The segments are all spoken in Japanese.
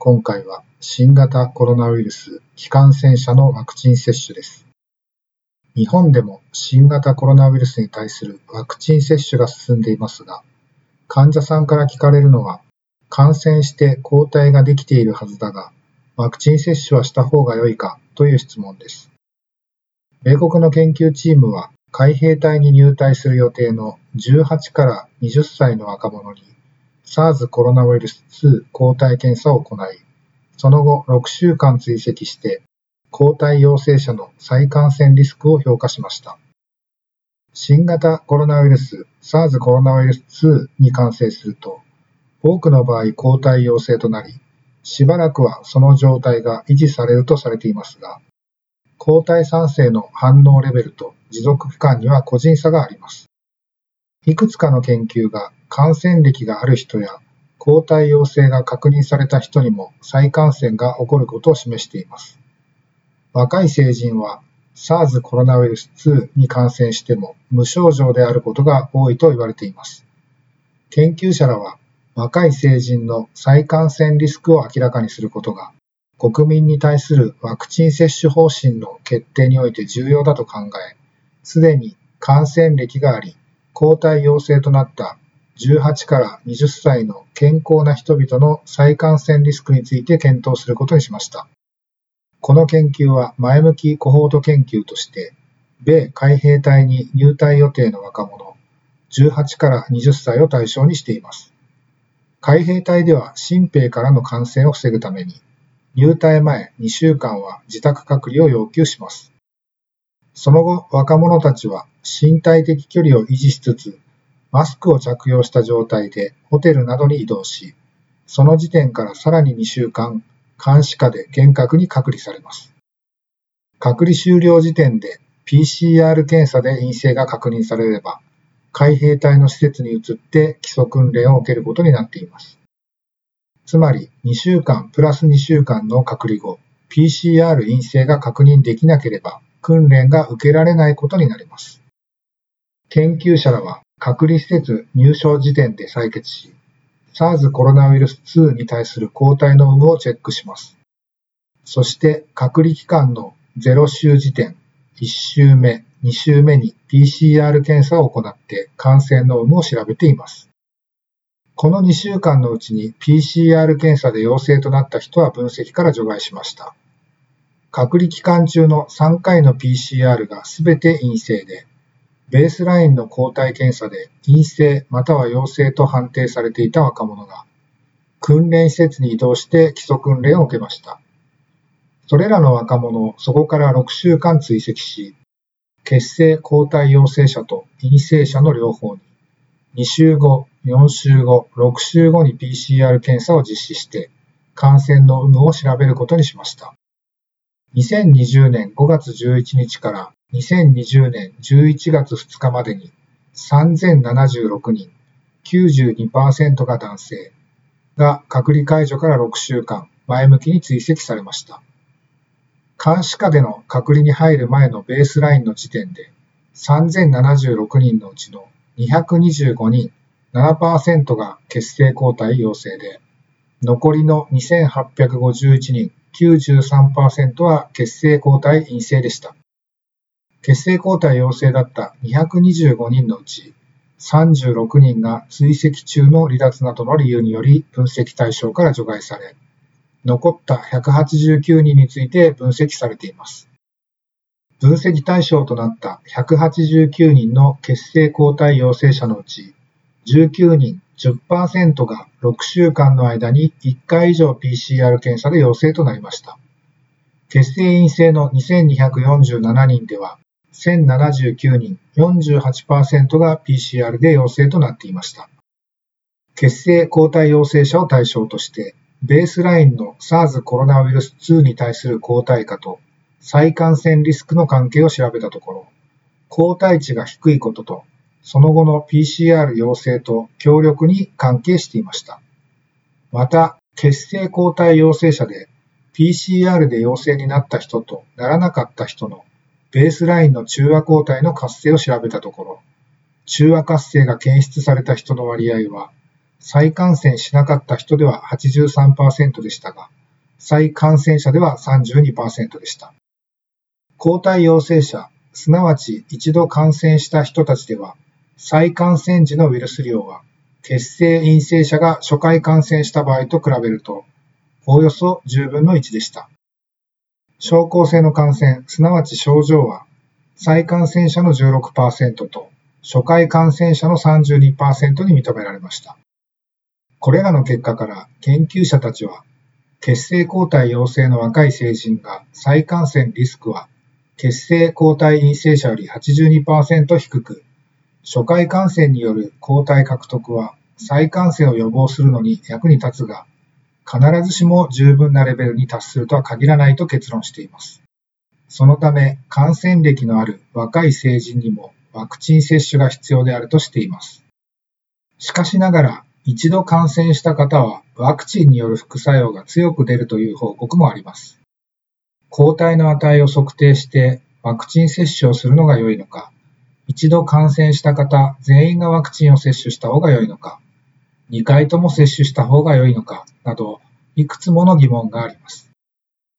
今回は新型コロナウイルス気感染者のワクチン接種です。日本でも新型コロナウイルスに対するワクチン接種が進んでいますが、患者さんから聞かれるのは、感染して抗体ができているはずだが、ワクチン接種はした方が良いかという質問です。米国の研究チームは海兵隊に入隊する予定の18から20歳の若者に SARS コロナウイルス2抗体検査を行い、その後6週間追跡して抗体陽性者の再感染リスクを評価しました。新型コロナウイルス SARS コロナウイルス2に感染すると、多くの場合抗体陽性となり、しばらくはその状態が維持されるとされていますが、抗体酸性の反応レベルと持続期間には個人差があります。いくつかの研究が感染歴がある人や抗体陽性が確認された人にも再感染が起こることを示しています。若い成人は SARS コロナウイルス2に感染しても無症状であることが多いと言われています。研究者らは若い成人の再感染リスクを明らかにすることが国民に対するワクチン接種方針の決定において重要だと考え、すでに感染歴があり、抗体陽性となった18から20歳の健康な人々の再感染リスクについて検討することにしました。この研究は前向きコホート研究として、米海兵隊に入隊予定の若者18から20歳を対象にしています。海兵隊では新兵からの感染を防ぐために、入隊前2週間は自宅隔離を要求します。その後、若者たちは身体的距離を維持しつつ、マスクを着用した状態でホテルなどに移動し、その時点からさらに2週間、監視下で厳格に隔離されます。隔離終了時点で PCR 検査で陰性が確認されれば、海兵隊の施設に移って基礎訓練を受けることになっています。つまり2週間プラス2週間の隔離後、PCR 陰性が確認できなければ訓練が受けられないことになります。研究者らは隔離施設入所時点で採血し、SARS コロナウイルス2に対する抗体の有無をチェックします。そして隔離期間の0週時点、1週目、2週目に PCR 検査を行って感染の有無を調べています。この2週間のうちに PCR 検査で陽性となった人は分析から除外しました。隔離期間中の3回の PCR がすべて陰性で、ベースラインの抗体検査で陰性または陽性と判定されていた若者が、訓練施設に移動して基礎訓練を受けました。それらの若者をそこから6週間追跡し、血清抗体陽性者と陰性者の両方に、2週後、4週後、6週後に PCR 検査を実施して、感染の有無を調べることにしました。2020年5月11日から2020年11月2日までに3076人、92%が男性が隔離解除から6週間前向きに追跡されました。監視下での隔離に入る前のベースラインの時点で3076人のうちの225人、7%が血清抗体陽性で、残りの2851人、93%は血清抗体陰性でした。血清抗体陽性だった225人のうち、36人が追跡中の離脱などの理由により分析対象から除外され、残った189人について分析されています。分析対象となった189人の血清抗体陽性者のうち、19人10%が6週間の間に1回以上 PCR 検査で陽性となりました。血清陰性の2247人では、1079人48%が PCR で陽性となっていました。血清抗体陽性者を対象として、ベースラインの SARS コロナウイルス2に対する抗体価と再感染リスクの関係を調べたところ、抗体値が低いことと、その後の PCR 陽性と強力に関係していました。また、血清抗体陽性者で PCR で陽性になった人とならなかった人のベースラインの中和抗体の活性を調べたところ、中和活性が検出された人の割合は、再感染しなかった人では83%でしたが、再感染者では32%でした。抗体陽性者、すなわち一度感染した人たちでは、再感染時のウイルス量は、血清陰性者が初回感染した場合と比べると、おおよそ10分の1でした。症候性の感染、すなわち症状は、再感染者の16%と、初回感染者の32%に認められました。これらの結果から研究者たちは、血清抗体陽性の若い成人が再感染リスクは血清抗体陰性者より82%低く、初回感染による抗体獲得は再感染を予防するのに役に立つが、必ずしも十分なレベルに達するとは限らないと結論しています。そのため、感染歴のある若い成人にもワクチン接種が必要であるとしています。しかしながら、一度感染した方はワクチンによる副作用が強く出るという報告もあります。抗体の値を測定してワクチン接種をするのが良いのか、一度感染した方全員がワクチンを接種した方が良いのか、2回とも接種した方が良いのかなど、いくつもの疑問があります。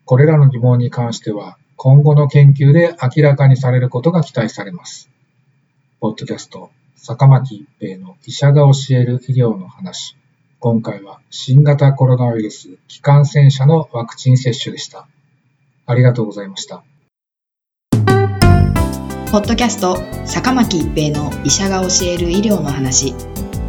これらの疑問に関しては、今後の研究で明らかにされることが期待されます。ポッドキャスト、坂巻一平の医者が教える医療の話。今回は新型コロナウイルス気感染者のワクチン接種でした。ありがとうございました。ポッドキャスト坂巻一平の医者が教える医療の話